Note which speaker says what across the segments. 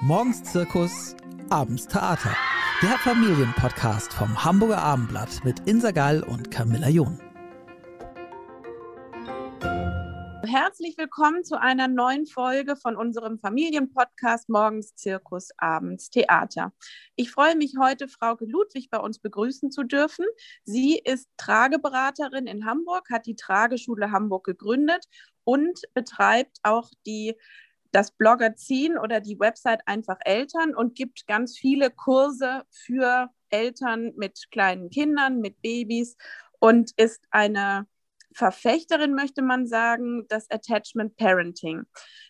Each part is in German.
Speaker 1: Morgens Zirkus, abends Theater. Der Familienpodcast vom Hamburger Abendblatt mit Insa Gall und Camilla John.
Speaker 2: Herzlich willkommen zu einer neuen Folge von unserem Familienpodcast Morgens Zirkus, abends Theater. Ich freue mich heute, Frauke Ludwig bei uns begrüßen zu dürfen. Sie ist Trageberaterin in Hamburg, hat die Trageschule Hamburg gegründet und betreibt auch die das Bloggerziehen oder die Website einfach Eltern und gibt ganz viele Kurse für Eltern mit kleinen Kindern, mit Babys und ist eine Verfechterin, möchte man sagen, das Attachment Parenting.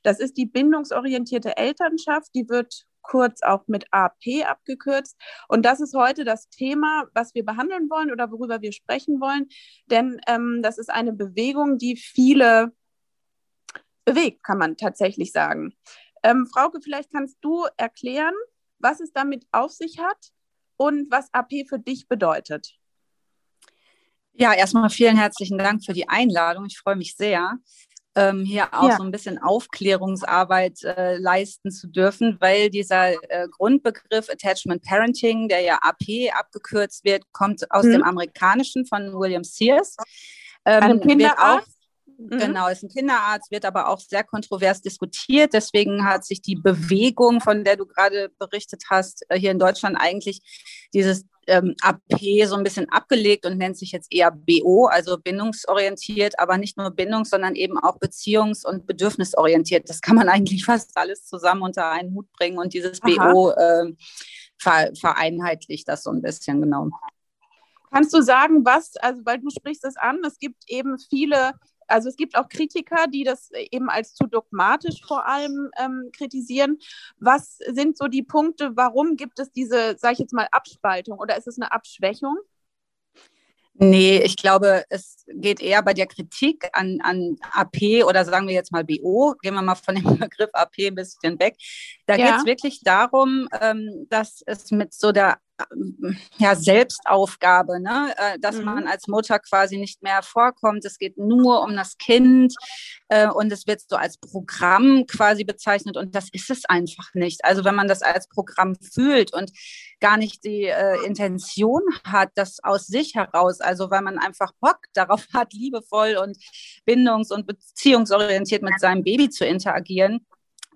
Speaker 2: Das ist die bindungsorientierte Elternschaft, die wird kurz auch mit AP abgekürzt. Und das ist heute das Thema, was wir behandeln wollen oder worüber wir sprechen wollen. Denn ähm, das ist eine Bewegung, die viele bewegt, kann man tatsächlich sagen. Ähm, Frauke, vielleicht kannst du erklären, was es damit auf sich hat und was AP für dich bedeutet.
Speaker 3: Ja, erstmal vielen herzlichen Dank für die Einladung. Ich freue mich sehr, ähm, hier auch ja. so ein bisschen Aufklärungsarbeit äh, leisten zu dürfen, weil dieser äh, Grundbegriff Attachment Parenting, der ja AP abgekürzt wird, kommt aus mhm. dem Amerikanischen von William Sears.
Speaker 2: Ähm, Kinderarzt?
Speaker 3: Mhm. Genau, ist ein Kinderarzt, wird aber auch sehr kontrovers diskutiert. Deswegen hat sich die Bewegung, von der du gerade berichtet hast, äh, hier in Deutschland eigentlich dieses ähm, AP so ein bisschen abgelegt und nennt sich jetzt eher BO, also bindungsorientiert, aber nicht nur bindungs-, sondern eben auch beziehungs- und bedürfnisorientiert. Das kann man eigentlich fast alles zusammen unter einen Hut bringen und dieses Aha. BO äh, vereinheitlicht das so ein bisschen, genau.
Speaker 2: Kannst du sagen, was, also weil du sprichst es an, es gibt eben viele also es gibt auch Kritiker, die das eben als zu dogmatisch vor allem ähm, kritisieren. Was sind so die Punkte, warum gibt es diese, sage ich jetzt mal, Abspaltung oder ist es eine Abschwächung?
Speaker 3: Nee, ich glaube, es geht eher bei der Kritik an, an AP oder sagen wir jetzt mal BO, gehen wir mal von dem Begriff AP ein bisschen weg. Da ja. geht es wirklich darum, ähm, dass es mit so der ja, Selbstaufgabe, ne? Äh, dass mhm. man als Mutter quasi nicht mehr vorkommt. Es geht nur um das Kind äh, und es wird so als Programm quasi bezeichnet und das ist es einfach nicht. Also wenn man das als Programm fühlt und gar nicht die äh, Intention hat, das aus sich heraus, also weil man einfach Bock darauf hat, liebevoll und bindungs- und beziehungsorientiert mit seinem Baby zu interagieren,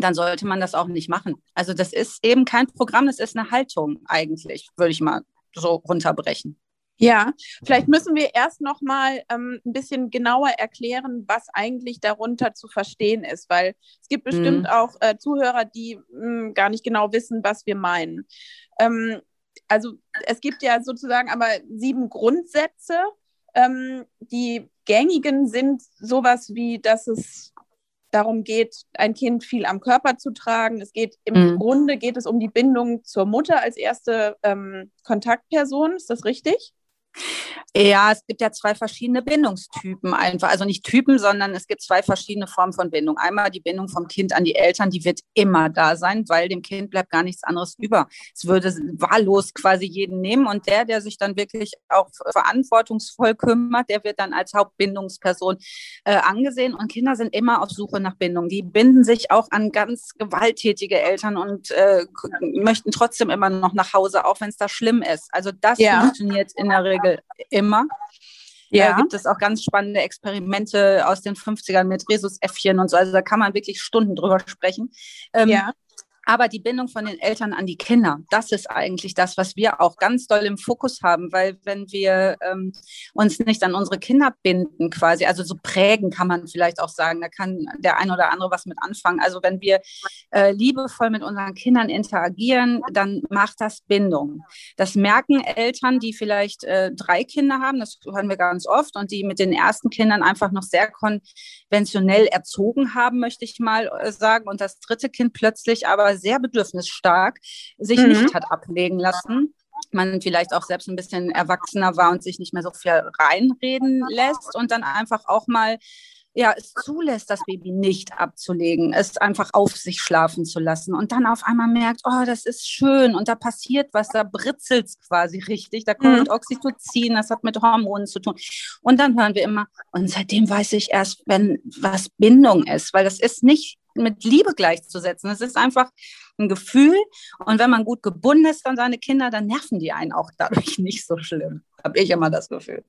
Speaker 3: dann sollte man das auch nicht machen. Also das ist eben kein Programm, das ist eine Haltung eigentlich, würde ich mal so runterbrechen.
Speaker 2: Ja, vielleicht müssen wir erst noch mal ähm, ein bisschen genauer erklären, was eigentlich darunter zu verstehen ist, weil es gibt bestimmt mhm. auch äh, Zuhörer, die mh, hm, gar nicht genau wissen, was wir meinen. Ähm, also es gibt ja sozusagen aber sieben Grundsätze. Ähm, die gängigen sind sowas wie, dass es darum geht, ein Kind viel am Körper zu tragen. Es geht im mhm. Grunde geht es um die Bindung zur Mutter als erste ähm, Kontaktperson. Ist das richtig?
Speaker 3: Ja, es gibt ja zwei verschiedene Bindungstypen einfach. Also nicht Typen, sondern es gibt zwei verschiedene Formen von Bindung. Einmal die Bindung vom Kind an die Eltern, die wird immer da sein, weil dem Kind bleibt gar nichts anderes über. Es würde wahllos quasi jeden nehmen und der, der sich dann wirklich auch verantwortungsvoll kümmert, der wird dann als Hauptbindungsperson äh, angesehen. Und Kinder sind immer auf Suche nach Bindung. Die binden sich auch an ganz gewalttätige Eltern und äh, möchten trotzdem immer noch nach Hause, auch wenn es da schlimm ist. Also das ja. funktioniert in der Regel Regel immer. Ja. Da gibt es auch ganz spannende Experimente aus den 50ern mit Rhesusäffchen und so. Also da kann man wirklich Stunden drüber sprechen. Ähm, ja. Aber die Bindung von den Eltern an die Kinder, das ist eigentlich das, was wir auch ganz doll im Fokus haben, weil wenn wir ähm, uns nicht an unsere Kinder binden, quasi, also so prägen kann man vielleicht auch sagen, da kann der ein oder andere was mit anfangen. Also wenn wir äh, liebevoll mit unseren Kindern interagieren, dann macht das Bindung. Das merken Eltern, die vielleicht äh, drei Kinder haben, das hören wir ganz oft, und die mit den ersten Kindern einfach noch sehr konventionell erzogen haben, möchte ich mal äh, sagen, und das dritte Kind plötzlich aber sehr bedürfnisstark, sich mhm. nicht hat ablegen lassen man vielleicht auch selbst ein bisschen erwachsener war und sich nicht mehr so viel reinreden lässt und dann einfach auch mal ja, es zulässt, das Baby nicht abzulegen, es einfach auf sich schlafen zu lassen und dann auf einmal merkt, oh, das ist schön und da passiert was, da britzelt es quasi richtig, da kommt mhm. Oxytocin, das hat mit Hormonen zu tun. Und dann hören wir immer, und seitdem weiß ich erst, wenn was Bindung ist, weil das ist nicht mit Liebe gleichzusetzen. Es ist einfach ein Gefühl. Und wenn man gut gebunden ist an seine Kinder, dann nerven die einen auch dadurch nicht so schlimm. Habe ich immer das Gefühl.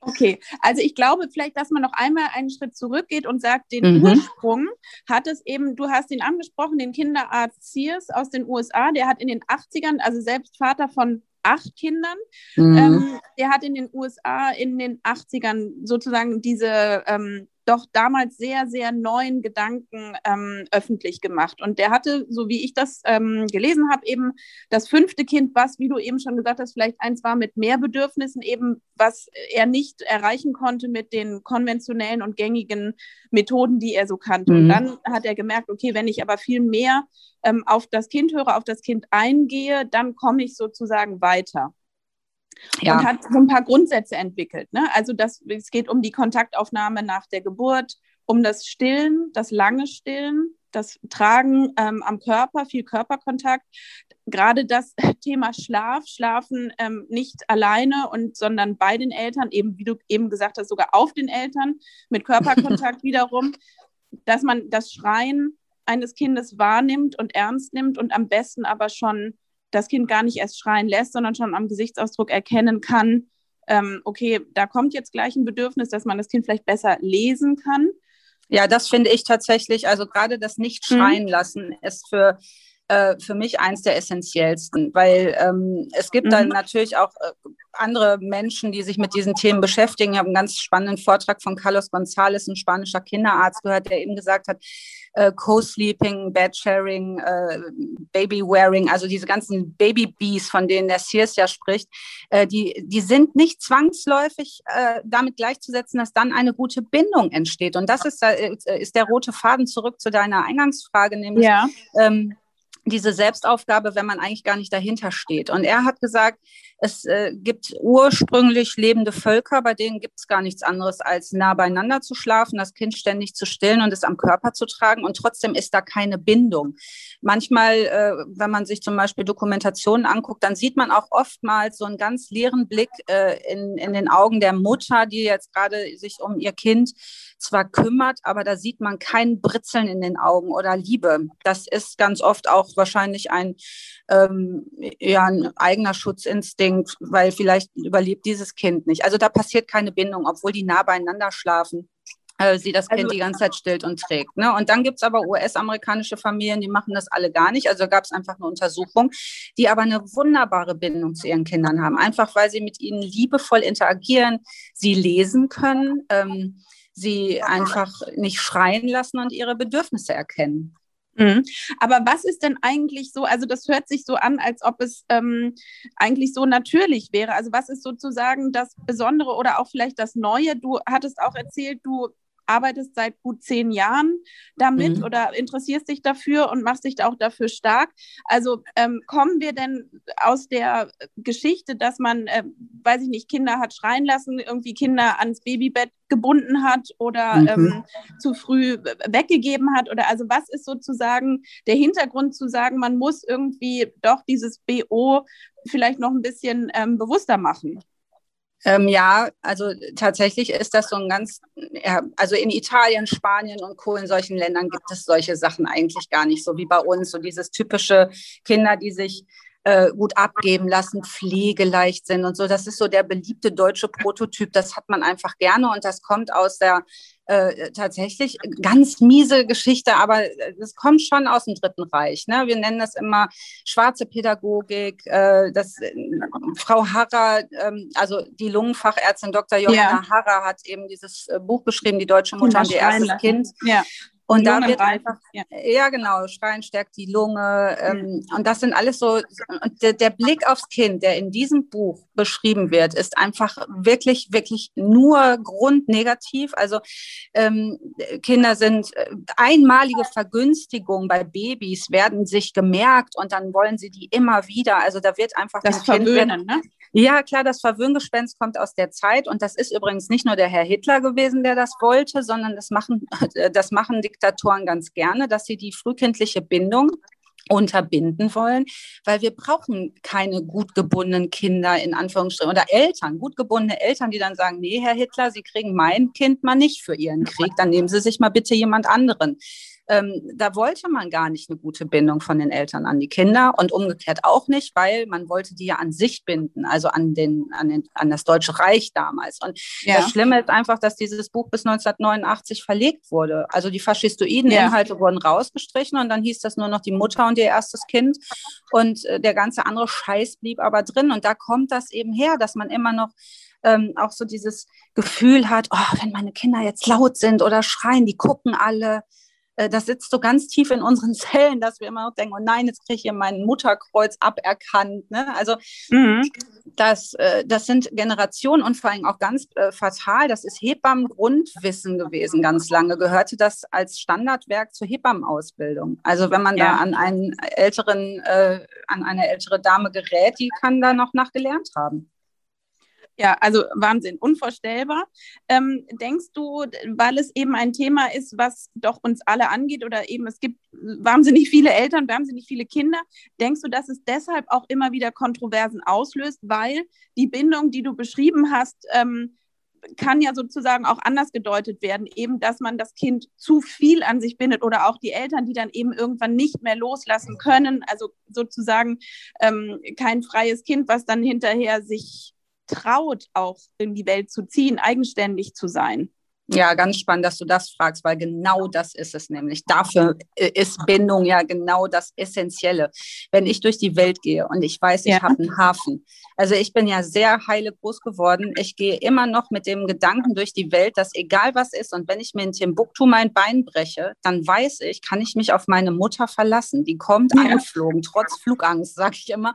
Speaker 2: Okay, also ich glaube vielleicht, dass man noch einmal einen Schritt zurückgeht und sagt, den mhm. Ursprung hat es eben, du hast ihn angesprochen, den Kinderarzt Sears aus den USA, der hat in den 80ern, also selbst Vater von acht Kindern. Mhm. Ähm, der hat in den USA in den 80ern sozusagen diese ähm, doch damals sehr, sehr neuen Gedanken ähm, öffentlich gemacht. Und der hatte, so wie ich das ähm, gelesen habe, eben das fünfte Kind, was, wie du eben schon gesagt hast, vielleicht eins war mit mehr Bedürfnissen, eben was er nicht erreichen konnte mit den konventionellen und gängigen Methoden, die er so kannte. Mhm. Und dann hat er gemerkt, okay, wenn ich aber viel mehr ähm, auf das Kind höre, auf das Kind eingehe, dann komme ich sozusagen weiter. Ja. Und hat so ein paar Grundsätze entwickelt. Ne? Also das, es geht um die Kontaktaufnahme nach der Geburt, um das Stillen, das lange Stillen, das Tragen ähm, am Körper, viel Körperkontakt. Gerade das Thema Schlaf, Schlafen ähm, nicht alleine und sondern bei den Eltern, eben wie du eben gesagt hast, sogar auf den Eltern mit Körperkontakt wiederum, dass man das Schreien eines Kindes wahrnimmt und ernst nimmt und am besten aber schon das Kind gar nicht erst schreien lässt, sondern schon am Gesichtsausdruck erkennen kann, ähm, okay, da kommt jetzt gleich ein Bedürfnis, dass man das Kind vielleicht besser lesen kann.
Speaker 3: Ja, das finde ich tatsächlich, also gerade das Nicht-Schreien mhm. lassen ist für äh, für mich eins der essentiellsten, weil ähm, es gibt mhm. dann natürlich auch äh, andere Menschen, die sich mit diesen Themen beschäftigen. Ich habe einen ganz spannenden Vortrag von Carlos González, ein spanischer Kinderarzt, gehört, der eben gesagt hat, äh, Co-Sleeping, Bed-Sharing, äh, Baby-Wearing, also diese ganzen Baby-Bees, von denen der Sears ja spricht, äh, die, die sind nicht zwangsläufig äh, damit gleichzusetzen, dass dann eine gute Bindung entsteht. Und das ist, äh, ist der rote Faden zurück zu deiner Eingangsfrage, nämlich ja. ähm, diese Selbstaufgabe, wenn man eigentlich gar nicht dahinter steht. Und er hat gesagt, es äh, gibt ursprünglich lebende Völker, bei denen gibt es gar nichts anderes, als nah beieinander zu schlafen, das Kind ständig zu stillen und es am Körper zu tragen. Und trotzdem ist da keine Bindung. Manchmal, äh, wenn man sich zum Beispiel Dokumentationen anguckt, dann sieht man auch oftmals so einen ganz leeren Blick äh, in, in den Augen der Mutter, die jetzt gerade sich um ihr Kind zwar kümmert, aber da sieht man kein Britzeln in den Augen oder Liebe. Das ist ganz oft auch wahrscheinlich ein, ähm, ja, ein eigener Schutzinstinkt, weil vielleicht überlebt dieses Kind nicht. Also da passiert keine Bindung, obwohl die nah beieinander schlafen äh, sie das Kind also, die ganze Zeit stillt und trägt. Ne? Und dann gibt es aber US-amerikanische Familien, die machen das alle gar nicht. Also gab es einfach eine Untersuchung, die aber eine wunderbare Bindung zu ihren Kindern haben. Einfach weil sie mit ihnen liebevoll interagieren, sie lesen können. Ähm, sie einfach nicht schreien lassen und ihre Bedürfnisse erkennen.
Speaker 2: Mhm. Aber was ist denn eigentlich so, also das hört sich so an, als ob es ähm, eigentlich so natürlich wäre. Also was ist sozusagen das Besondere oder auch vielleicht das Neue? Du hattest auch erzählt, du arbeitest seit gut zehn Jahren damit mhm. oder interessierst dich dafür und machst dich auch dafür stark. Also ähm, kommen wir denn aus der Geschichte, dass man, äh, weiß ich nicht, Kinder hat schreien lassen, irgendwie Kinder ans Babybett gebunden hat oder mhm. ähm, zu früh weggegeben hat? Oder also was ist sozusagen der Hintergrund zu sagen, man muss irgendwie doch dieses BO vielleicht noch ein bisschen ähm, bewusster machen?
Speaker 3: Ähm, ja, also tatsächlich ist das so ein ganz, ja, also in Italien, Spanien und Co. in solchen Ländern gibt es solche Sachen eigentlich gar nicht, so wie bei uns, so dieses typische Kinder, die sich äh, gut abgeben lassen, pflegeleicht sind und so. Das ist so der beliebte deutsche Prototyp. Das hat man einfach gerne und das kommt aus der äh, tatsächlich ganz miese Geschichte, aber es kommt schon aus dem Dritten Reich. Ne? Wir nennen das immer schwarze Pädagogik. Äh, das, äh, Frau Harrer, ähm, also die Lungenfachärztin Dr. Johanna ja. Harrer hat eben dieses äh, Buch geschrieben, Die deutsche Mutter und ihr erstes Kind. Ja. Und da wird einfach, ja. ja. genau, Schreien stärkt die Lunge. Ähm, und das sind alles so, und der, der, Blick aufs Kind, der in diesem Buch beschrieben wird, ist einfach wirklich, wirklich nur grundnegativ. Also ähm, Kinder sind äh, einmalige Vergünstigungen bei Babys werden sich gemerkt und dann wollen sie die immer wieder. Also da wird einfach
Speaker 2: das Verwöhnen, ne?
Speaker 3: Ja, klar, das Verwöhngespenst kommt aus der Zeit und das ist übrigens nicht nur der Herr Hitler gewesen, der das wollte, sondern das machen, das machen Diktatoren ganz gerne, dass sie die frühkindliche Bindung unterbinden wollen, weil wir brauchen keine gut gebundenen Kinder in Anführungsstrichen oder Eltern, gut gebundene Eltern, die dann sagen, nee, Herr Hitler, Sie kriegen mein Kind mal nicht für Ihren Krieg, dann nehmen Sie sich mal bitte jemand anderen. Ähm, da wollte man gar nicht eine gute Bindung von den Eltern an die Kinder und umgekehrt auch nicht, weil man wollte die ja an sich binden, also an, den, an, den, an das Deutsche Reich damals. Und ja. das Schlimme ist einfach, dass dieses Buch bis 1989 verlegt wurde. Also die faschistoiden ja. Inhalte wurden rausgestrichen und dann hieß das nur noch die Mutter und ihr erstes Kind und äh, der ganze andere Scheiß blieb aber drin. Und da kommt das eben her, dass man immer noch ähm, auch so dieses Gefühl hat, oh, wenn meine Kinder jetzt laut sind oder schreien, die gucken alle. Äh, das sitzt so ganz tief in unseren Zellen, dass wir immer noch denken, oh nein, jetzt kriege ich hier mein Mutterkreuz aberkannt. Ne? Also mhm. das, äh, das sind Generationen und vor allem auch ganz äh, fatal, das ist Hebammengrundwissen gewesen ganz lange, gehörte das als Standardwerk zur Hebammenausbildung. Also wenn man ja. da an einen älteren, äh, an eine ältere Dame gerät, die kann da noch nachgelernt haben.
Speaker 2: Ja, also Wahnsinn, unvorstellbar. Ähm, denkst du, weil es eben ein Thema ist, was doch uns alle angeht oder eben es gibt wahnsinnig viele Eltern, wahnsinnig viele Kinder, denkst du, dass es deshalb auch immer wieder Kontroversen auslöst, weil die Bindung, die du beschrieben hast, ähm, kann ja sozusagen auch anders gedeutet werden, eben, dass man das Kind zu viel an sich bindet oder auch die Eltern, die dann eben irgendwann nicht mehr loslassen können, also sozusagen ähm, kein freies Kind, was dann hinterher sich traut, auch in die Welt zu ziehen, eigenständig zu sein.
Speaker 3: Ja, ganz spannend, dass du das fragst, weil genau das ist es nämlich. Dafür ist Bindung ja genau das Essentielle. Wenn ich durch die Welt gehe und ich weiß, ich ja. habe einen Hafen. Also ich bin ja sehr heile groß geworden. Ich gehe immer noch mit dem Gedanken durch die Welt, dass egal was ist und wenn ich mir in Timbuktu mein Bein breche, dann weiß ich, kann ich mich auf meine Mutter verlassen. Die kommt ja. angeflogen, trotz Flugangst, sage ich immer.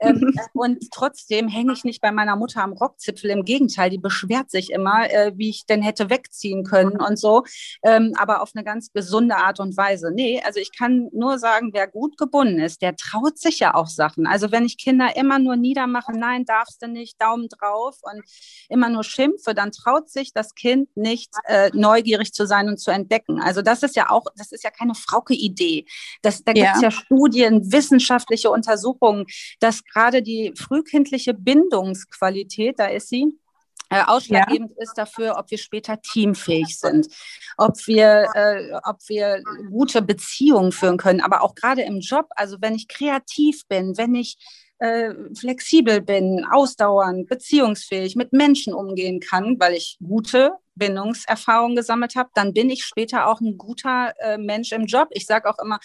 Speaker 3: Ähm, und trotzdem hänge ich nicht bei meiner Mutter am Rockzipfel. Im Gegenteil, die beschwert sich immer, äh, wie ich denn hätte wegziehen ziehen können und so, ähm, aber auf eine ganz gesunde Art und Weise. Nee, also ich kann nur sagen, wer gut gebunden ist, der traut sich ja auch Sachen. Also wenn ich Kinder immer nur niedermache, nein, darfst du nicht, Daumen drauf und immer nur schimpfe, dann traut sich das Kind nicht, äh, neugierig zu sein und zu entdecken. Also das ist ja auch, das ist ja keine Frauke-Idee. da gibt es ja. ja Studien, wissenschaftliche Untersuchungen, dass gerade die frühkindliche Bindungsqualität, da ist sie, äh, ausschlaggebend ja. ist dafür, ob wir später teamfähig sind, ob wir, äh, ob wir gute Beziehungen führen können, aber auch gerade im Job, also wenn ich kreativ bin, wenn ich äh, flexibel bin, ausdauernd, beziehungsfähig, mit Menschen umgehen kann, weil ich gute Bindungserfahrungen gesammelt habe, dann bin ich später auch ein guter äh, Mensch im Job. Ich sage auch immer,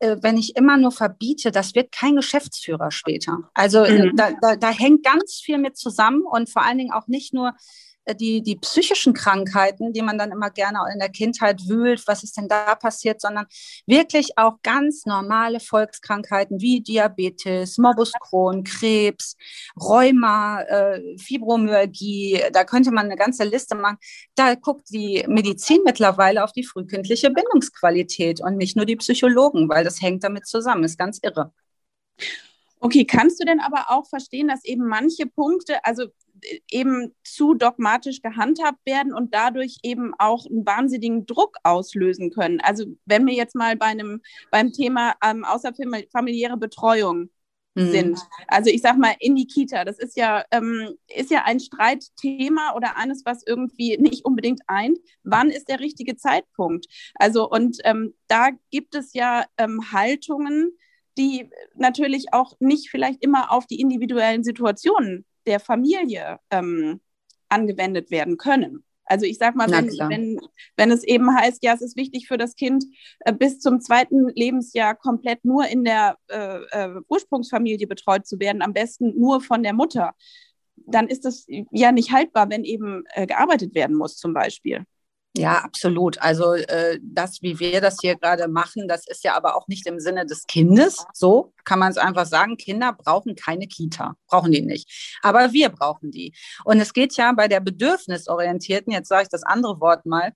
Speaker 3: äh, wenn ich immer nur verbiete, das wird kein Geschäftsführer später. Also äh, mhm. da, da, da hängt ganz viel mit zusammen und vor allen Dingen auch nicht nur die, die psychischen Krankheiten, die man dann immer gerne in der Kindheit wühlt, was ist denn da passiert, sondern wirklich auch ganz normale Volkskrankheiten wie Diabetes, Morbus Crohn, Krebs, Rheuma, äh, Fibromyalgie, da könnte man eine ganze Liste machen. Da guckt die Medizin mittlerweile auf die frühkindliche Bindungsqualität und nicht nur die Psychologen, weil das hängt damit zusammen, ist ganz irre.
Speaker 2: Okay, kannst du denn aber auch verstehen, dass eben manche Punkte, also eben zu dogmatisch gehandhabt werden und dadurch eben auch einen wahnsinnigen Druck auslösen können. Also wenn wir jetzt mal bei einem, beim Thema ähm, außerfamiliäre Betreuung mhm. sind. Also ich sag mal in die Kita, das ist ja, ähm, ist ja ein Streitthema oder eines, was irgendwie nicht unbedingt eint. Wann ist der richtige Zeitpunkt? Also und ähm, da gibt es ja ähm, Haltungen, die natürlich auch nicht vielleicht immer auf die individuellen Situationen der Familie ähm, angewendet werden können. Also ich sage mal, wenn, wenn, wenn es eben heißt, ja, es ist wichtig für das Kind, äh, bis zum zweiten Lebensjahr komplett nur in der äh, äh, Ursprungsfamilie betreut zu werden, am besten nur von der Mutter, dann ist das ja nicht haltbar, wenn eben äh, gearbeitet werden muss zum Beispiel.
Speaker 3: Ja, absolut. Also äh, das, wie wir das hier gerade machen, das ist ja aber auch nicht im Sinne des Kindes. So kann man es einfach sagen. Kinder brauchen keine Kita, brauchen die nicht. Aber wir brauchen die. Und es geht ja bei der bedürfnisorientierten, jetzt sage ich das andere Wort mal,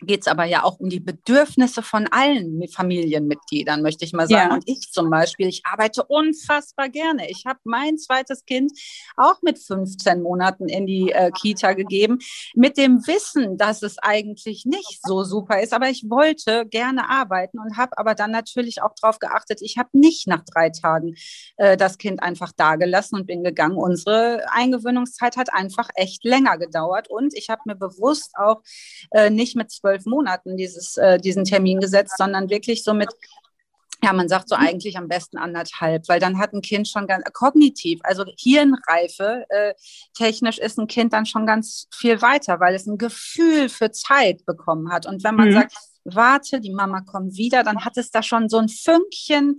Speaker 3: geht es aber ja auch um die Bedürfnisse von allen Familienmitgliedern, möchte ich mal sagen. Ja. Und ich zum Beispiel, ich arbeite unfassbar gerne. Ich habe mein zweites Kind auch mit 15 Monaten in die äh, Kita gegeben, mit dem Wissen, dass es eigentlich nicht so super ist. Aber ich wollte gerne arbeiten und habe aber dann natürlich auch darauf geachtet, ich habe nicht nach drei Tagen äh, das Kind einfach dagelassen und bin gegangen. Unsere Eingewöhnungszeit hat einfach echt länger gedauert und ich habe mir bewusst auch äh, nicht mit zwölf zwölf Monaten dieses, äh, diesen Termin gesetzt, sondern wirklich so mit ja, man sagt so eigentlich am besten anderthalb, weil dann hat ein Kind schon ganz kognitiv, also Hirnreife, äh, technisch ist ein Kind dann schon ganz viel weiter, weil es ein Gefühl für Zeit bekommen hat. Und wenn man mhm. sagt, warte, die Mama kommt wieder, dann hat es da schon so ein Fünkchen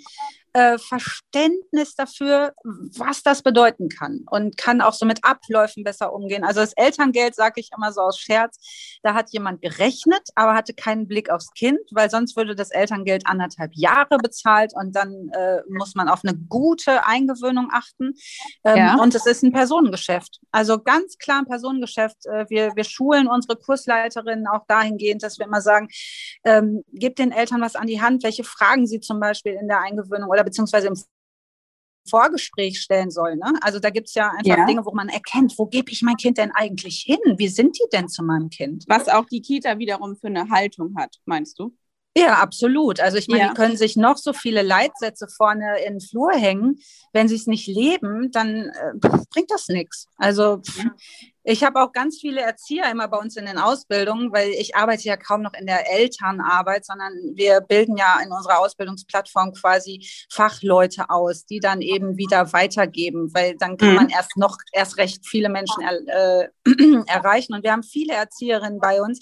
Speaker 3: äh, Verständnis dafür, was das bedeuten kann und kann auch so mit Abläufen besser umgehen. Also das Elterngeld, sage ich immer so aus Scherz, da hat jemand gerechnet, aber hatte keinen Blick aufs Kind, weil sonst würde das Elterngeld anderthalb Jahre bezahlt und dann äh, muss man auf eine gute Eingewöhnung achten. Ähm, ja. Und es ist ein Personengeschäft. Also ganz klar ein Personengeschäft. Äh, wir, wir schulen unsere Kursleiterinnen auch dahingehend, dass wir immer sagen, ähm, gebt den Eltern was an die Hand, welche Fragen sie zum Beispiel in der Eingewöhnung oder beziehungsweise im Vorgespräch stellen soll. Ne? Also da gibt es ja einfach ja. Dinge, wo man erkennt, wo gebe ich mein Kind denn eigentlich hin? Wie sind die denn zu meinem Kind?
Speaker 2: Was auch die Kita wiederum für eine Haltung hat, meinst du?
Speaker 3: Ja, absolut. Also ich meine, ja. die können sich noch so viele Leitsätze vorne in den Flur hängen. Wenn sie es nicht leben, dann äh, bringt das nichts. Also pff, ich habe auch ganz viele Erzieher immer bei uns in den Ausbildungen, weil ich arbeite ja kaum noch in der Elternarbeit, sondern wir bilden ja in unserer Ausbildungsplattform quasi Fachleute aus, die dann eben wieder weitergeben, weil dann kann mhm. man erst noch erst recht viele Menschen er, äh, erreichen. Und wir haben viele Erzieherinnen bei uns,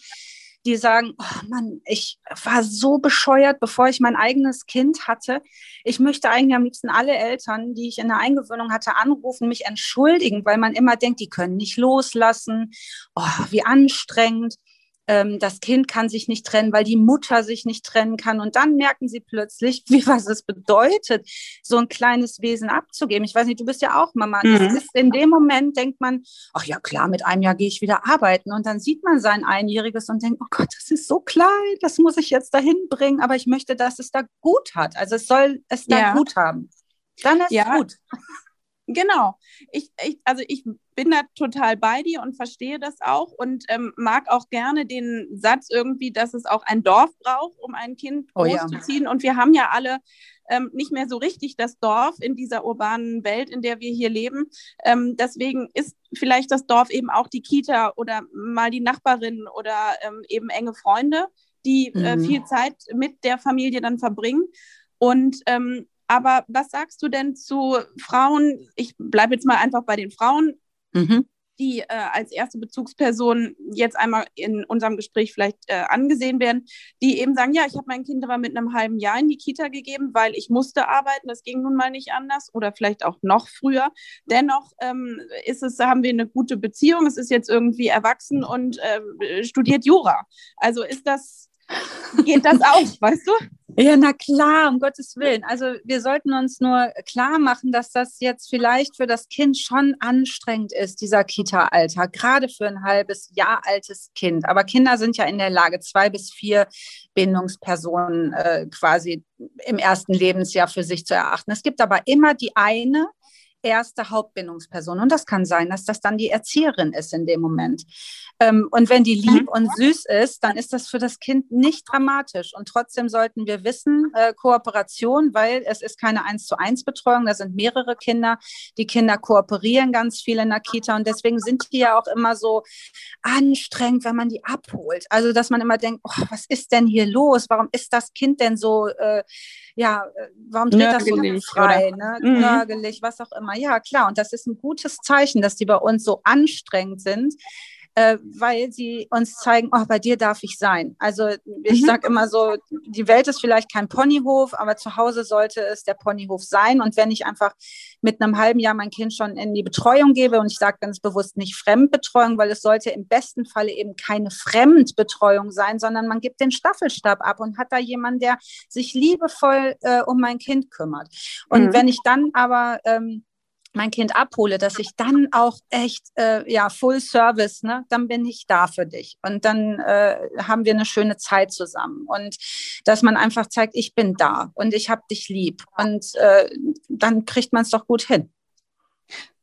Speaker 3: die sagen, oh Mann, ich war so bescheuert, bevor ich mein eigenes Kind hatte. Ich möchte eigentlich am liebsten alle Eltern, die ich in der Eingewöhnung hatte, anrufen, mich entschuldigen, weil man immer denkt, die können nicht loslassen. Oh, wie anstrengend ähm, das Kind kann sich nicht trennen, weil die Mutter sich nicht trennen kann. Und dann merken sie plötzlich, wie was es bedeutet, so ein kleines Wesen abzugeben. Ich weiß nicht, du bist ja auch Mama. Mhm. Ist, in dem Moment denkt man, ach ja klar, mit einem Jahr gehe ich wieder arbeiten. Und dann sieht man sein Einjähriges und denkt, oh Gott, das ist so klein, das muss ich jetzt dahin bringen. Aber ich möchte, dass es da gut hat. Also es soll es da ja. gut haben. Dann ist ja. es gut.
Speaker 2: Genau. Ich, ich, also ich bin da total bei dir und verstehe das auch und ähm, mag auch gerne den Satz irgendwie, dass es auch ein Dorf braucht, um ein Kind oh, großzuziehen. Ja. Und wir haben ja alle ähm, nicht mehr so richtig das Dorf in dieser urbanen Welt, in der wir hier leben. Ähm, deswegen ist vielleicht das Dorf eben auch die Kita oder mal die Nachbarin oder ähm, eben enge Freunde, die äh, mhm. äh, viel Zeit mit der Familie dann verbringen. Und ähm, aber was sagst du denn zu Frauen? Ich bleibe jetzt mal einfach bei den Frauen, mhm. die äh, als erste Bezugsperson jetzt einmal in unserem Gespräch vielleicht äh, angesehen werden, die eben sagen, ja, ich habe mein Kind aber mit einem halben Jahr in die Kita gegeben, weil ich musste arbeiten, das ging nun mal nicht anders oder vielleicht auch noch früher. Dennoch ähm, ist es, haben wir eine gute Beziehung, es ist jetzt irgendwie erwachsen und äh, studiert Jura. Also ist das, geht das auch, weißt du?
Speaker 3: Ja, na klar, um Gottes Willen. Also wir sollten uns nur klar machen, dass das jetzt vielleicht für das Kind schon anstrengend ist, dieser Kita-Alltag, gerade für ein halbes Jahr altes Kind. Aber Kinder sind ja in der Lage, zwei bis vier Bindungspersonen äh, quasi im ersten Lebensjahr für sich zu erachten. Es gibt aber immer die eine, erste Hauptbindungsperson. Und das kann sein, dass das dann die Erzieherin ist in dem Moment. Ähm, und wenn die lieb mhm. und süß ist, dann ist das für das Kind nicht dramatisch. Und trotzdem sollten wir wissen, äh, Kooperation, weil es ist keine eins zu eins Betreuung, da sind mehrere Kinder. Die Kinder kooperieren ganz viel in der Kita und deswegen sind die ja auch immer so anstrengend, wenn man die abholt. Also, dass man immer denkt, oh, was ist denn hier los? Warum ist das Kind denn so, äh, ja, äh, warum dreht das so frei, ne? Mhm. nörgelig, was auch immer. Ja, klar. Und das ist ein gutes Zeichen, dass die bei uns so anstrengend sind, äh, weil sie uns zeigen, oh, bei dir darf ich sein. Also ich mhm. sage immer so, die Welt ist vielleicht kein Ponyhof, aber zu Hause sollte es der Ponyhof sein. Und wenn ich einfach mit einem halben Jahr mein Kind schon in die Betreuung gebe, und ich sage ganz bewusst nicht Fremdbetreuung, weil es sollte im besten Falle eben keine Fremdbetreuung sein, sondern man gibt den Staffelstab ab und hat da jemanden, der sich liebevoll äh, um mein Kind kümmert. Und mhm. wenn ich dann aber ähm, mein Kind abhole, dass ich dann auch echt, äh, ja, Full Service, ne, dann bin ich da für dich. Und dann äh, haben wir eine schöne Zeit zusammen. Und dass man einfach zeigt, ich bin da und ich habe dich lieb. Und äh, dann kriegt man es doch gut hin.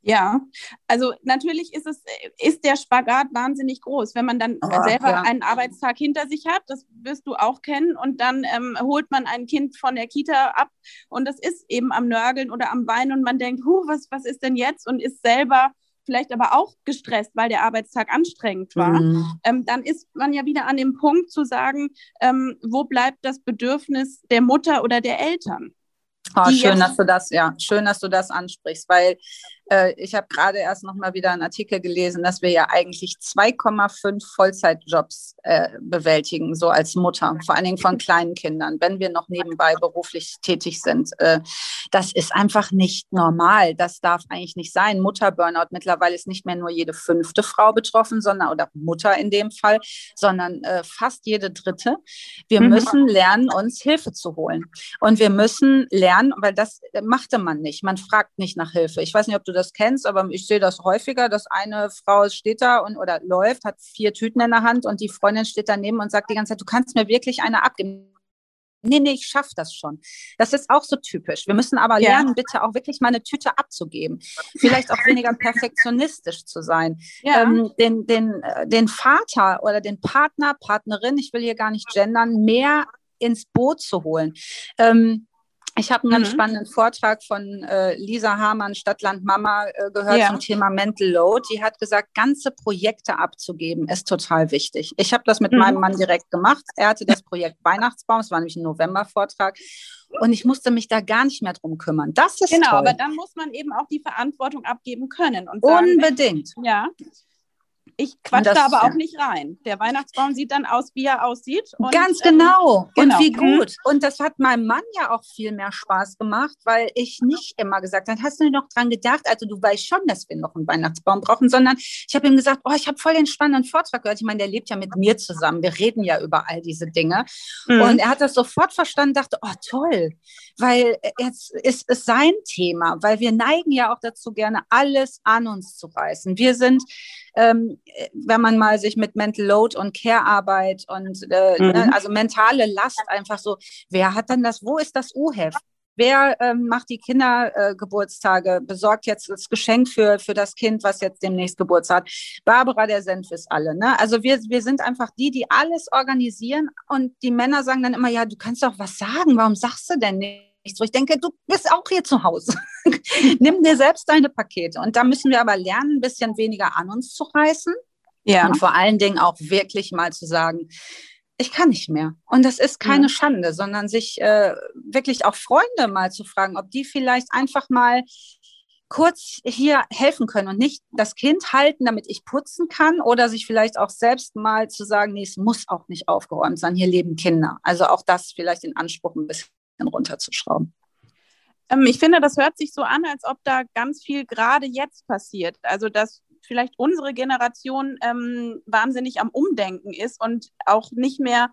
Speaker 2: Ja, also natürlich ist es, ist der Spagat wahnsinnig groß, wenn man dann oh, selber ja. einen Arbeitstag hinter sich hat, das wirst du auch kennen, und dann ähm, holt man ein Kind von der Kita ab und das ist eben am Nörgeln oder am Bein und man denkt, huh, was, was ist denn jetzt? Und ist selber vielleicht aber auch gestresst, weil der Arbeitstag anstrengend war, mhm. ähm, dann ist man ja wieder an dem Punkt zu sagen, ähm, wo bleibt das Bedürfnis der Mutter oder der Eltern?
Speaker 3: Oh, schön, dass du das, ja, schön, dass du das ansprichst, weil äh, ich habe gerade erst noch mal wieder einen Artikel gelesen, dass wir ja eigentlich 2,5 Vollzeitjobs äh, bewältigen, so als Mutter, vor allen Dingen von kleinen Kindern, wenn wir noch nebenbei beruflich tätig sind. Äh, das ist einfach nicht normal. Das darf eigentlich nicht sein. Mutter-Burnout mittlerweile ist nicht mehr nur jede fünfte Frau betroffen, sondern oder Mutter in dem Fall, sondern äh, fast jede dritte. Wir mhm. müssen lernen, uns Hilfe zu holen. Und wir müssen lernen, weil das machte man nicht. Man fragt nicht nach Hilfe. Ich weiß nicht, ob du das kennst, aber ich sehe das häufiger, dass eine Frau steht da und oder läuft, hat vier Tüten in der Hand und die Freundin steht daneben und sagt die ganze Zeit, du kannst mir wirklich eine abgeben. Nee, nee, ich schaffe das schon. Das ist auch so typisch. Wir müssen aber ja. lernen, bitte auch wirklich mal eine Tüte abzugeben. Vielleicht auch weniger perfektionistisch zu sein. Ja. Ähm, den, den, äh, den Vater oder den Partner, Partnerin, ich will hier gar nicht gendern, mehr ins Boot zu holen. Ähm, ich habe einen ganz mhm. spannenden Vortrag von äh, Lisa Hamann, Stadtland Mama, äh, gehört ja. zum Thema Mental Load. Die hat gesagt, ganze Projekte abzugeben ist total wichtig. Ich habe das mit mhm. meinem Mann direkt gemacht. Er hatte das Projekt Weihnachtsbaum, es war nämlich ein November-Vortrag. Und ich musste mich da gar nicht mehr drum kümmern. Das ist
Speaker 2: genau,
Speaker 3: toll.
Speaker 2: aber dann muss man eben auch die Verantwortung abgeben können.
Speaker 3: Und sagen, Unbedingt.
Speaker 2: Ja. Ich quatsche da aber auch nicht rein. Der Weihnachtsbaum sieht dann aus, wie er aussieht.
Speaker 3: Und, Ganz genau. Ähm, genau. Und wie mhm. gut. Und das hat meinem Mann ja auch viel mehr Spaß gemacht, weil ich nicht immer gesagt habe, hast du noch dran gedacht? Also du weißt schon, dass wir noch einen Weihnachtsbaum brauchen, sondern ich habe ihm gesagt, oh, ich habe voll den spannenden Vortrag gehört. Ich meine, der lebt ja mit mir zusammen. Wir reden ja über all diese Dinge. Mhm. Und er hat das sofort verstanden, dachte, oh toll, weil jetzt ist es sein Thema, weil wir neigen ja auch dazu, gerne alles an uns zu reißen. Wir sind ähm, wenn man mal sich mit Mental Load und Care-Arbeit und äh, mhm. ne, also mentale Last einfach so, wer hat dann das, wo ist das U-Heft? Wer ähm, macht die Kindergeburtstage, äh, besorgt jetzt das Geschenk für, für das Kind, was jetzt demnächst Geburtstag hat? Barbara der Senf ist alle. Ne? Also wir, wir sind einfach die, die alles organisieren und die Männer sagen dann immer, ja, du kannst doch was sagen, warum sagst du denn nicht? Nicht so. Ich denke, du bist auch hier zu Hause. Nimm dir selbst deine Pakete. Und da müssen wir aber lernen, ein bisschen weniger an uns zu reißen. Ja. Und vor allen Dingen auch wirklich mal zu sagen, ich kann nicht mehr. Und das ist keine ja. Schande, sondern sich äh, wirklich auch Freunde mal zu fragen, ob die vielleicht einfach mal kurz hier helfen können und nicht das Kind halten, damit ich putzen kann oder sich vielleicht auch selbst mal zu sagen, nee, es muss auch nicht aufgeräumt sein, hier leben Kinder. Also auch das vielleicht in Anspruch ein bisschen runterzuschrauben.
Speaker 2: Ähm, ich finde, das hört sich so an, als ob da ganz viel gerade jetzt passiert. Also, dass vielleicht unsere Generation ähm, wahnsinnig am Umdenken ist und auch nicht mehr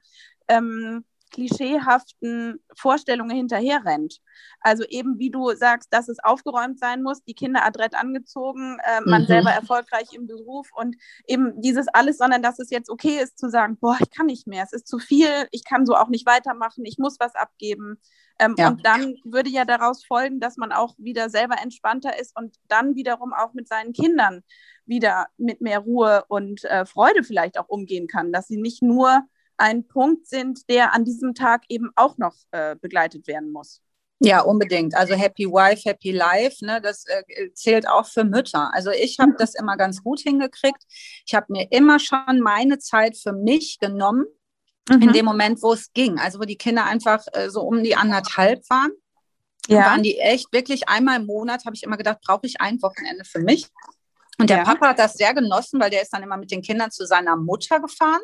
Speaker 2: ähm, klischeehaften Vorstellungen hinterherrennt. Also eben, wie du sagst, dass es aufgeräumt sein muss, die Kinder adrett angezogen, äh, man mhm. selber erfolgreich im Beruf und eben dieses alles, sondern dass es jetzt okay ist zu sagen, boah, ich kann nicht mehr, es ist zu viel, ich kann so auch nicht weitermachen, ich muss was abgeben. Ähm, ja. Und dann würde ja daraus folgen, dass man auch wieder selber entspannter ist und dann wiederum auch mit seinen Kindern wieder mit mehr Ruhe und äh, Freude vielleicht auch umgehen kann, dass sie nicht nur ein Punkt sind, der an diesem Tag eben auch noch äh, begleitet werden muss.
Speaker 3: Ja, unbedingt. Also Happy Wife, Happy Life, ne, das äh, zählt auch für Mütter. Also ich habe das immer ganz gut hingekriegt. Ich habe mir immer schon meine Zeit für mich genommen, mhm. in dem Moment, wo es ging. Also wo die Kinder einfach äh, so um die anderthalb waren. Ja. Waren die echt wirklich einmal im Monat, habe ich immer gedacht, brauche ich ein Wochenende für mich. Und der ja. Papa hat das sehr genossen, weil der ist dann immer mit den Kindern zu seiner Mutter gefahren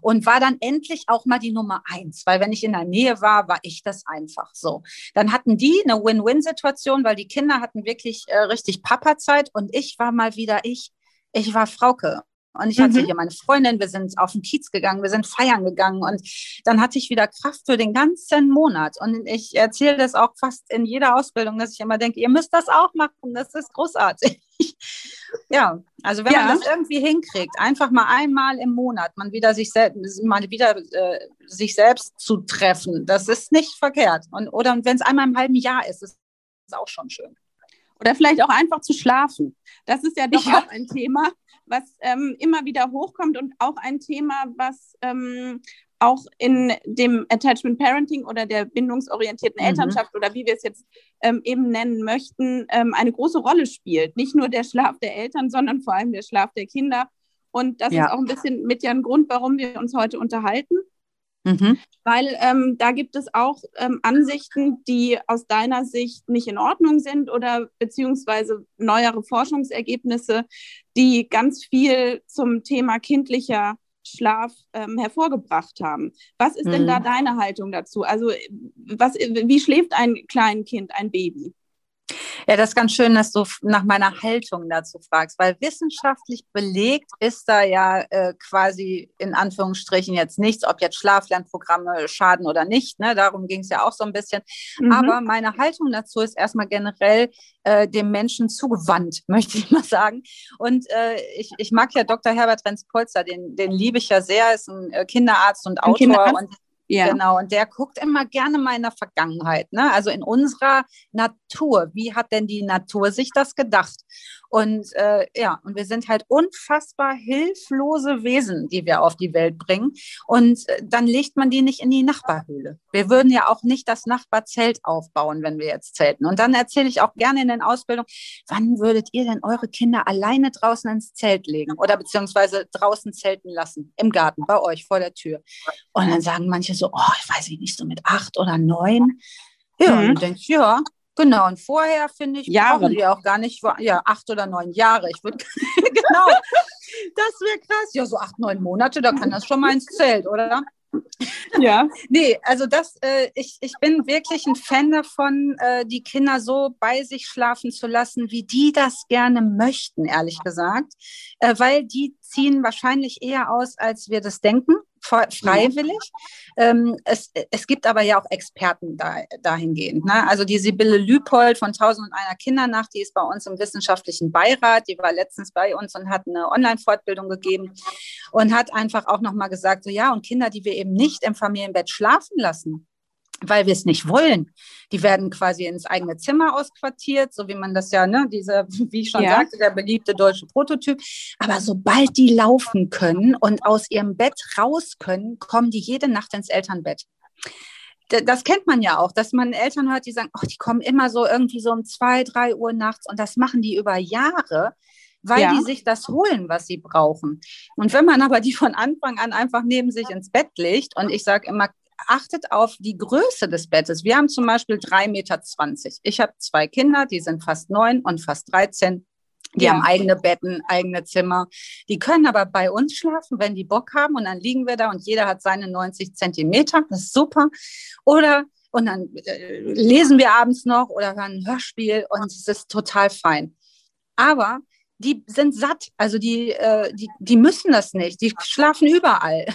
Speaker 3: und war dann endlich auch mal die Nummer eins. Weil wenn ich in der Nähe war, war ich das einfach so. Dann hatten die eine Win-Win-Situation, weil die Kinder hatten wirklich äh, richtig Papa-Zeit und ich war mal wieder ich. Ich war Frauke. Und ich hatte mhm. hier meine Freundin, wir sind auf den Kiez gegangen, wir sind feiern gegangen und dann hatte ich wieder Kraft für den ganzen Monat. Und ich erzähle das auch fast in jeder Ausbildung, dass ich immer denke, ihr müsst das auch machen, das ist großartig. ja, also wenn ja. man das irgendwie hinkriegt, einfach mal einmal im Monat man wieder sich selbst, mal wieder äh, sich selbst zu treffen, das ist nicht verkehrt. Und, oder wenn es einmal im halben Jahr ist, ist es auch schon schön.
Speaker 2: Oder vielleicht auch einfach zu schlafen. Das ist ja doch ja. auch ein Thema, was ähm, immer wieder hochkommt und auch ein Thema, was ähm, auch in dem Attachment Parenting oder der bindungsorientierten mhm. Elternschaft oder wie wir es jetzt ähm, eben nennen möchten, ähm, eine große Rolle spielt. Nicht nur der Schlaf der Eltern, sondern vor allem der Schlaf der Kinder. Und das ja. ist auch ein bisschen mit ja ein Grund, warum wir uns heute unterhalten. Mhm. Weil ähm, da gibt es auch ähm, Ansichten, die aus deiner Sicht nicht in Ordnung sind oder beziehungsweise neuere Forschungsergebnisse, die ganz viel zum Thema kindlicher Schlaf ähm, hervorgebracht haben. Was ist mhm. denn da mhm. deine Haltung dazu? Also was, wie schläft ein Kleinkind, ein Baby?
Speaker 3: Ja, das ist ganz schön, dass du nach meiner Haltung dazu fragst, weil wissenschaftlich belegt ist da ja äh, quasi in Anführungsstrichen jetzt nichts, ob jetzt Schlaflernprogramme schaden oder nicht. Ne? Darum ging es ja auch so ein bisschen. Mhm. Aber meine Haltung dazu ist erstmal generell äh, dem Menschen zugewandt, möchte ich mal sagen. Und äh, ich, ich mag ja Dr. Herbert Renz-Polzer, den, den liebe ich ja sehr, ist ein äh, Kinderarzt und Autor. Kinderarzt? Und ja. Genau, und der guckt immer gerne mal in der Vergangenheit, ne? also in unserer Natur. Wie hat denn die Natur sich das gedacht? Und äh, ja, und wir sind halt unfassbar hilflose Wesen, die wir auf die Welt bringen. Und äh, dann legt man die nicht in die Nachbarhöhle. Wir würden ja auch nicht das Nachbarzelt aufbauen, wenn wir jetzt zelten. Und dann erzähle ich auch gerne in den Ausbildungen, wann würdet ihr denn eure Kinder alleine draußen ins Zelt legen oder beziehungsweise draußen zelten lassen, im Garten, bei euch, vor der Tür. Und dann sagen manche so, oh, ich weiß nicht, so mit acht oder neun. Ja, mhm. und du denkst, ja, Genau, und vorher finde ich, Jahre. brauchen die auch gar nicht, ja, acht oder neun Jahre. Ich würde, genau, das wäre krass. Ja, so acht, neun Monate, da kann das schon mal ins Zelt, oder? Ja. nee, also das, äh, ich, ich bin wirklich ein Fan davon, äh, die Kinder so bei sich schlafen zu lassen, wie die das gerne möchten, ehrlich gesagt. Äh, weil die ziehen wahrscheinlich eher aus, als wir das denken freiwillig. Ähm, es, es gibt aber ja auch Experten da, dahingehend. Ne? Also die Sibylle Lüpold von 1001 Kindernacht, die ist bei uns im wissenschaftlichen Beirat, die war letztens bei uns und hat eine Online-Fortbildung gegeben und hat einfach auch nochmal gesagt, so ja, und Kinder, die wir eben nicht im Familienbett schlafen lassen, weil wir es nicht wollen. Die werden quasi ins eigene Zimmer ausquartiert, so wie man das ja, ne, diese, wie ich schon ja. sagte, der beliebte deutsche Prototyp. Aber sobald die laufen können und aus ihrem Bett raus können, kommen die jede Nacht ins Elternbett. Das kennt man ja auch, dass man Eltern hört, die sagen, oh, die kommen immer so irgendwie so um zwei, drei Uhr nachts und das machen die über Jahre weil ja. die sich das holen, was sie brauchen. Und wenn man aber die von Anfang an einfach neben sich ins Bett legt, und ich sage immer, achtet auf die Größe des Bettes. Wir haben zum Beispiel 3,20 Meter. Ich habe zwei Kinder, die sind fast neun und fast 13. Die ja. haben eigene Betten, eigene Zimmer. Die können aber bei uns schlafen, wenn die Bock haben. Und dann liegen wir da und jeder hat seine 90 Zentimeter. Das ist super. Oder und dann äh, lesen wir abends noch oder hören ein Hörspiel und es ist total fein. Aber die sind satt, also die, äh, die, die müssen das nicht, die schlafen überall.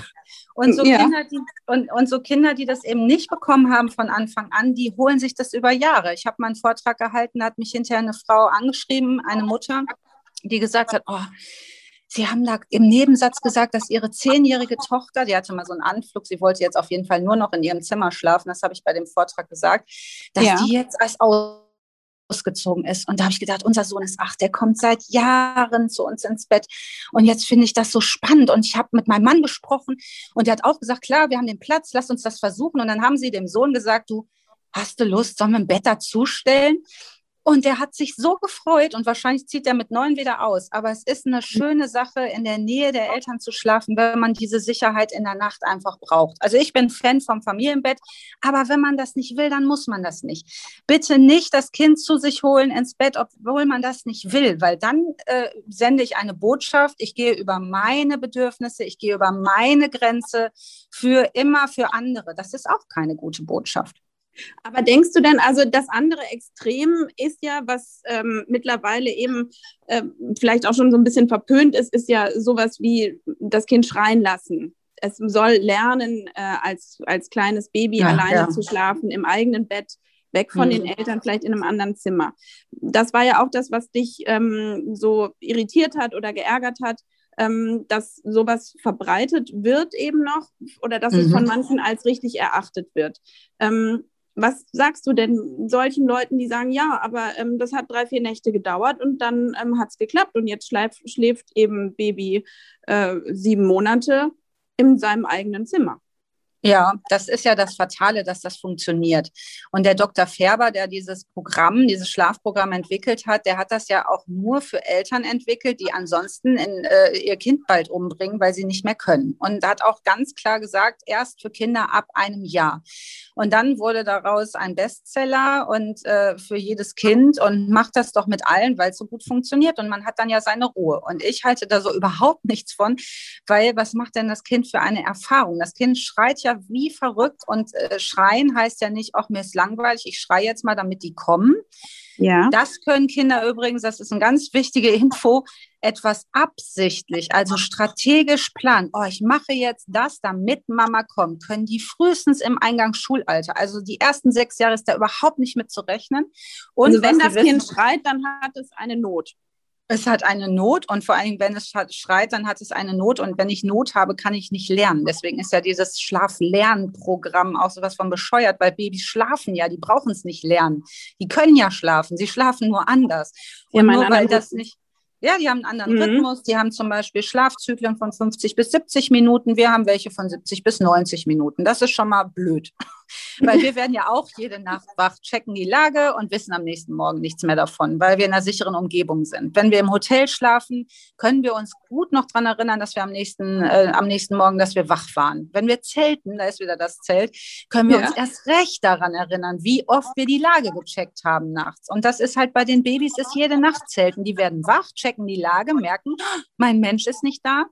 Speaker 3: Und so, ja. Kinder, die, und, und so Kinder, die das eben nicht bekommen haben von Anfang an, die holen sich das über Jahre. Ich habe mal einen Vortrag gehalten, hat mich hinterher eine Frau angeschrieben, eine Mutter, die gesagt hat, oh, Sie haben da im Nebensatz gesagt, dass Ihre zehnjährige Tochter, die hatte mal so einen Anflug, sie wollte jetzt auf jeden Fall nur noch in ihrem Zimmer schlafen, das habe ich bei dem Vortrag gesagt, dass ja. die jetzt als Aus ausgezogen ist. Und da habe ich gedacht, unser Sohn ist acht, der kommt seit Jahren zu uns ins Bett. Und jetzt finde ich das so spannend. Und ich habe mit meinem Mann gesprochen und der hat auch gesagt, klar, wir haben den Platz, lass uns das versuchen. Und dann haben sie dem Sohn gesagt, du hast du Lust, sollen wir ein Bett dazustellen? Und der hat sich so gefreut und wahrscheinlich zieht er mit neun wieder aus. Aber es ist eine schöne Sache, in der Nähe der Eltern zu schlafen, wenn man diese Sicherheit in der Nacht einfach braucht. Also ich bin Fan vom Familienbett, aber wenn man das nicht will, dann muss man das nicht. Bitte nicht das Kind zu sich holen ins Bett, obwohl man das nicht will, weil dann äh, sende ich eine Botschaft. Ich gehe über meine Bedürfnisse, ich gehe über meine Grenze für immer für andere. Das ist auch keine gute Botschaft.
Speaker 2: Aber denkst du denn, also das andere Extrem ist ja, was ähm, mittlerweile eben äh, vielleicht auch schon so ein bisschen verpönt ist, ist ja sowas wie das Kind schreien lassen. Es soll lernen, äh, als, als kleines Baby ja, alleine ja. zu schlafen, im eigenen Bett, weg von mhm. den Eltern, vielleicht in einem anderen Zimmer. Das war ja auch das, was dich ähm, so irritiert hat oder geärgert hat, ähm, dass sowas verbreitet wird eben noch oder dass mhm. es von manchen als richtig erachtet wird. Ähm, was sagst du denn solchen Leuten, die sagen, ja, aber ähm, das hat drei, vier Nächte gedauert und dann ähm, hat es geklappt und jetzt schläft, schläft eben Baby äh, sieben Monate in seinem eigenen Zimmer?
Speaker 3: Ja, das ist ja das Fatale, dass das funktioniert. Und der Dr. Färber, der dieses Programm, dieses Schlafprogramm entwickelt hat, der hat das ja auch nur für Eltern entwickelt, die ansonsten in, äh, ihr Kind bald umbringen, weil sie nicht mehr können. Und hat auch ganz klar gesagt, erst für Kinder ab einem Jahr. Und dann wurde daraus ein Bestseller und äh, für jedes Kind und macht das doch mit allen, weil es so gut funktioniert. Und man hat dann ja seine Ruhe. Und ich halte da so überhaupt nichts von, weil was macht denn das Kind für eine Erfahrung? Das Kind schreit ja wie verrückt und äh, schreien heißt ja nicht, auch mir ist langweilig, ich schreie jetzt mal, damit die kommen. Ja. Das können Kinder übrigens, das ist eine ganz wichtige Info, etwas absichtlich, also strategisch planen. Oh, ich mache jetzt das, damit Mama kommt. Können die frühestens im Eingangsschulalter. Also die ersten sechs Jahre ist da überhaupt nicht mit zu rechnen.
Speaker 2: Und also wenn das Kind schreit, dann hat es eine Not
Speaker 3: es hat eine Not und vor allem, wenn es schreit, dann hat es eine Not und wenn ich Not habe, kann ich nicht lernen. Deswegen ist ja dieses Schlaf-Lernprogramm auch sowas von bescheuert, weil Babys schlafen ja, die brauchen es nicht lernen. Die können ja schlafen, sie schlafen nur anders. Und ja, nur weil das nicht ja, die haben einen anderen mhm. Rhythmus. Die haben zum Beispiel Schlafzyklen von 50 bis 70 Minuten. Wir haben welche von 70 bis 90 Minuten. Das ist schon mal blöd. Weil wir werden ja auch jede Nacht wach, checken die Lage und wissen am nächsten Morgen nichts mehr davon, weil wir in einer sicheren Umgebung sind. Wenn wir im Hotel schlafen, können wir uns gut noch daran erinnern, dass wir am nächsten, äh, am nächsten Morgen, dass wir wach waren. Wenn wir zelten, da ist wieder das Zelt, können wir ja. uns erst recht daran erinnern, wie oft wir die Lage gecheckt haben nachts. Und das ist halt bei den Babys, ist jede Nacht zelten. Die werden wach, checken die Lage, merken, mein Mensch ist nicht da,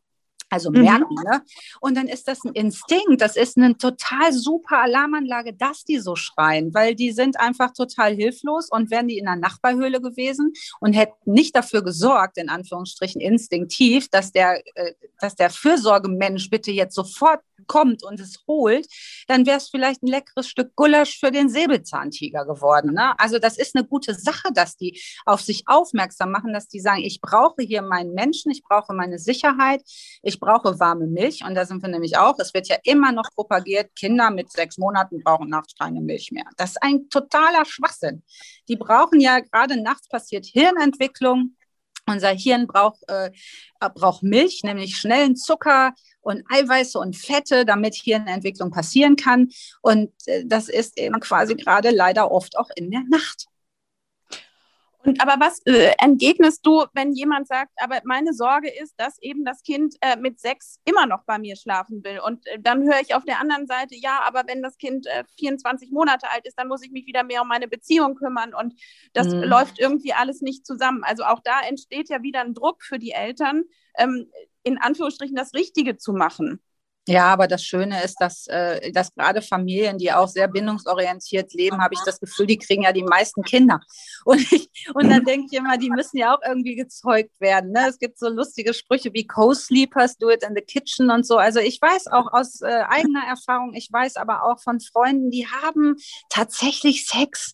Speaker 3: also mhm. merken, ne? Und dann ist das ein Instinkt, das ist eine total super Alarmanlage, dass die so schreien, weil die sind einfach total hilflos und wären die in einer Nachbarhöhle gewesen und hätten nicht dafür gesorgt, in Anführungsstrichen instinktiv, dass der, äh, dass der Fürsorgemensch bitte jetzt sofort kommt und es holt, dann wäre es vielleicht ein leckeres Stück Gulasch für den Säbelzahntiger geworden. Ne? Also das ist eine gute Sache, dass die auf sich aufmerksam machen, dass die sagen, ich brauche hier meinen Menschen, ich brauche meine Sicherheit, ich brauche warme Milch. Und da sind wir nämlich auch. Es wird ja immer noch propagiert, Kinder mit sechs Monaten brauchen nachts keine Milch mehr. Das ist ein totaler Schwachsinn. Die brauchen ja gerade nachts passiert Hirnentwicklung. Unser Hirn braucht, äh, braucht Milch, nämlich schnellen Zucker, und Eiweiße und Fette, damit hier eine Entwicklung passieren kann. Und äh, das ist eben quasi gerade leider oft auch in der Nacht.
Speaker 2: Und aber was äh, entgegnest du, wenn jemand sagt, aber meine Sorge ist, dass eben das Kind äh, mit sechs immer noch bei mir schlafen will. Und äh, dann höre ich auf der anderen Seite, ja, aber wenn das Kind 24 äh, Monate alt ist, dann muss ich mich wieder mehr um meine Beziehung kümmern und das mhm. läuft irgendwie alles nicht zusammen. Also auch da entsteht ja wieder ein Druck für die Eltern, ähm, in Anführungsstrichen das Richtige zu machen.
Speaker 3: Ja, aber das Schöne ist, dass, äh, dass gerade Familien, die auch sehr bindungsorientiert leben, habe ich das Gefühl, die kriegen ja die meisten Kinder. Und, ich, und dann denke ich immer, die müssen ja auch irgendwie gezeugt werden. Ne? Es gibt so lustige Sprüche wie Co-Sleepers, do it in the kitchen und so. Also ich weiß auch aus äh, eigener Erfahrung, ich weiß aber auch von Freunden, die haben tatsächlich Sex.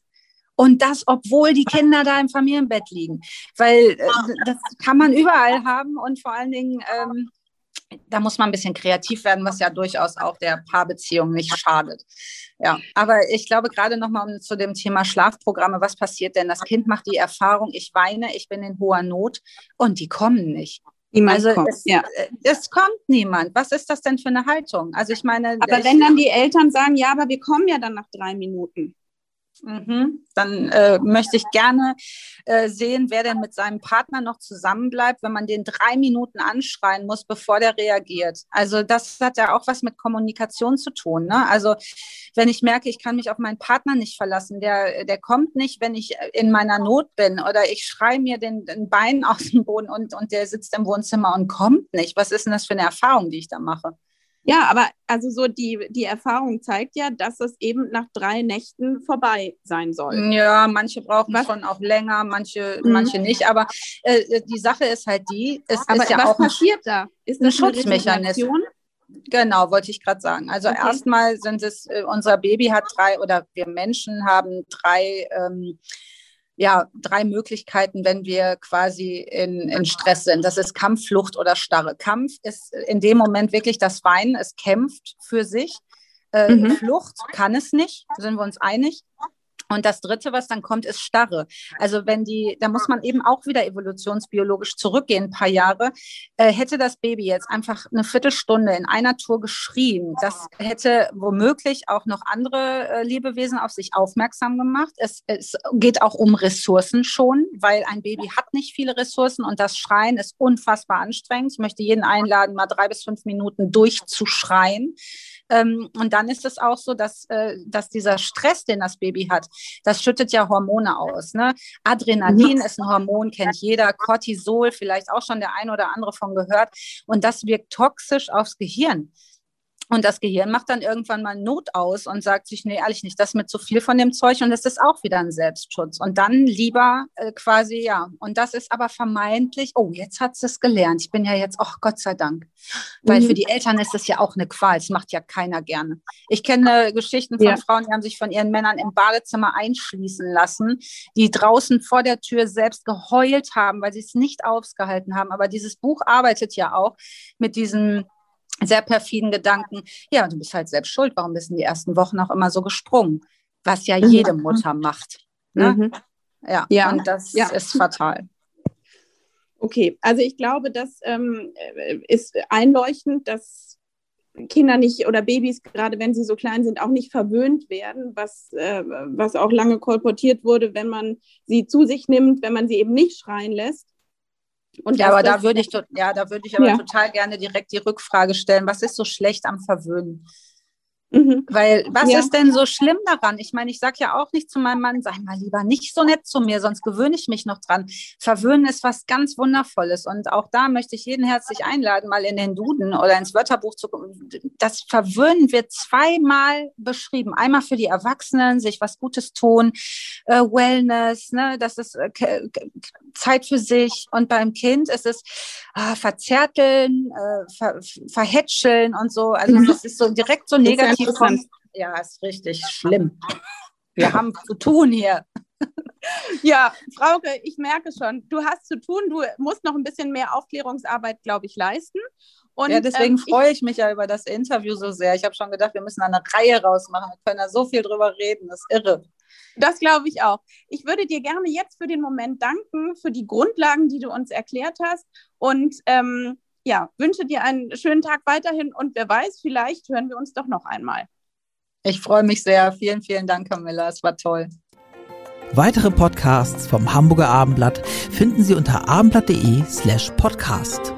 Speaker 3: Und das, obwohl die Kinder da im Familienbett liegen. Weil äh, das kann man überall haben und vor allen Dingen ähm, da muss man ein bisschen kreativ werden, was ja durchaus auch der Paarbeziehung nicht schadet. Ja, aber ich glaube gerade nochmal zu dem Thema Schlafprogramme, was passiert denn? Das Kind macht die Erfahrung, ich weine, ich bin in hoher Not und die kommen nicht. Niemand also kommt, es, ja. Äh, es kommt niemand. Was ist das denn für eine Haltung? Also ich meine.
Speaker 2: Aber wenn dann die Eltern sagen, ja, aber wir kommen ja dann nach drei Minuten.
Speaker 3: Mhm. Dann äh, möchte ich gerne äh, sehen, wer denn mit seinem Partner noch zusammenbleibt, wenn man den drei Minuten anschreien muss, bevor der reagiert. Also das hat ja auch was mit Kommunikation zu tun. Ne? Also wenn ich merke, ich kann mich auf meinen Partner nicht verlassen, der, der kommt nicht, wenn ich in meiner Not bin oder ich schreie mir den, den Bein aus dem Boden und, und der sitzt im Wohnzimmer und kommt nicht. Was ist denn das für eine Erfahrung, die ich da mache?
Speaker 2: Ja, aber also so die, die Erfahrung zeigt ja, dass es eben nach drei Nächten vorbei sein soll.
Speaker 3: Ja, manche brauchen was? schon auch länger, manche, mhm. manche nicht. Aber äh, die Sache ist halt die, es
Speaker 2: aber
Speaker 3: ist ja
Speaker 2: was
Speaker 3: auch
Speaker 2: passiert da?
Speaker 3: Ist ein Schutzmechanismus. Genau, wollte ich gerade sagen. Also okay. erstmal sind es, äh, unser Baby hat drei oder wir Menschen haben drei ähm, ja, drei Möglichkeiten, wenn wir quasi in, in Stress sind. Das ist Kampf, Flucht oder Starre. Kampf ist in dem Moment wirklich das Weinen, es kämpft für sich. Äh, mhm. Flucht kann es nicht, sind wir uns einig. Und das Dritte, was dann kommt, ist Starre. Also wenn die, da muss man eben auch wieder evolutionsbiologisch zurückgehen, ein paar Jahre. Äh, hätte das Baby jetzt einfach eine Viertelstunde in einer Tour geschrien, das hätte womöglich auch noch andere äh, Lebewesen auf sich aufmerksam gemacht. Es, es geht auch um Ressourcen schon, weil ein Baby hat nicht viele Ressourcen und das Schreien ist unfassbar anstrengend. Ich möchte jeden einladen, mal drei bis fünf Minuten durchzuschreien. Ähm, und dann ist es auch so, dass, äh, dass dieser Stress, den das Baby hat, das schüttet ja Hormone aus. Ne? Adrenalin ist ein Hormon, kennt jeder. Cortisol, vielleicht auch schon der ein oder andere von gehört. Und das wirkt toxisch aufs Gehirn. Und das Gehirn macht dann irgendwann mal Not aus und sagt sich, nee, ehrlich nicht, das mit zu viel von dem Zeug und das ist auch wieder ein Selbstschutz. Und dann lieber äh, quasi, ja. Und das ist aber vermeintlich, oh, jetzt hat es gelernt. Ich bin ja jetzt, ach Gott sei Dank. Weil mhm. für die Eltern ist das ja auch eine Qual. Das macht ja keiner gerne. Ich kenne Geschichten von ja. Frauen, die haben sich von ihren Männern im Badezimmer einschließen lassen, die draußen vor der Tür selbst geheult haben, weil sie es nicht ausgehalten haben. Aber dieses Buch arbeitet ja auch mit diesem sehr perfiden Gedanken, ja, du bist halt selbst schuld, warum bist du in die ersten Wochen auch immer so gesprungen? Was ja jede Mutter macht. Ne? Mhm. Ja, ja, und das ja. ist fatal.
Speaker 2: Okay, also ich glaube, das ähm, ist einleuchtend, dass Kinder nicht oder Babys, gerade wenn sie so klein sind, auch nicht verwöhnt werden, was, äh, was auch lange kolportiert wurde, wenn man sie zu sich nimmt, wenn man sie eben nicht schreien lässt.
Speaker 3: Und ja, aber da würde ich, ja, da würde ich aber ja. total gerne direkt die Rückfrage stellen, was ist so schlecht am Verwöhnen? Mhm. Weil was ja. ist denn so schlimm daran? Ich meine, ich sage ja auch nicht zu meinem Mann, sei mal lieber nicht so nett zu mir, sonst gewöhne ich mich noch dran. Verwöhnen ist was ganz Wundervolles. Und auch da möchte ich jeden herzlich einladen, mal in den Duden oder ins Wörterbuch zu gucken. Das Verwöhnen wird zweimal beschrieben. Einmal für die Erwachsenen, sich was Gutes tun, äh, Wellness, ne, das ist äh, Zeit für sich. Und beim Kind ist es äh, Verzärteln, äh, ver verhätscheln und so. Also mhm. das ist so direkt so negativ kommt, ja, ist richtig schlimm. Wir haben zu tun hier.
Speaker 2: Ja, Frauke, ich merke schon, du hast zu tun, du musst noch ein bisschen mehr Aufklärungsarbeit, glaube ich, leisten.
Speaker 3: Und, ja, deswegen ähm, freue ich mich ja über das Interview so sehr. Ich habe schon gedacht, wir müssen eine Reihe rausmachen. Wir können da so viel drüber reden. Das ist irre.
Speaker 2: Das glaube ich auch. Ich würde dir gerne jetzt für den Moment danken, für die Grundlagen, die du uns erklärt hast. Und ähm, ja, wünsche dir einen schönen Tag weiterhin und wer weiß, vielleicht hören wir uns doch noch einmal.
Speaker 3: Ich freue mich sehr. Vielen, vielen Dank, Camilla. Es war toll.
Speaker 1: Weitere Podcasts vom Hamburger Abendblatt finden Sie unter abendblatt.de slash podcast.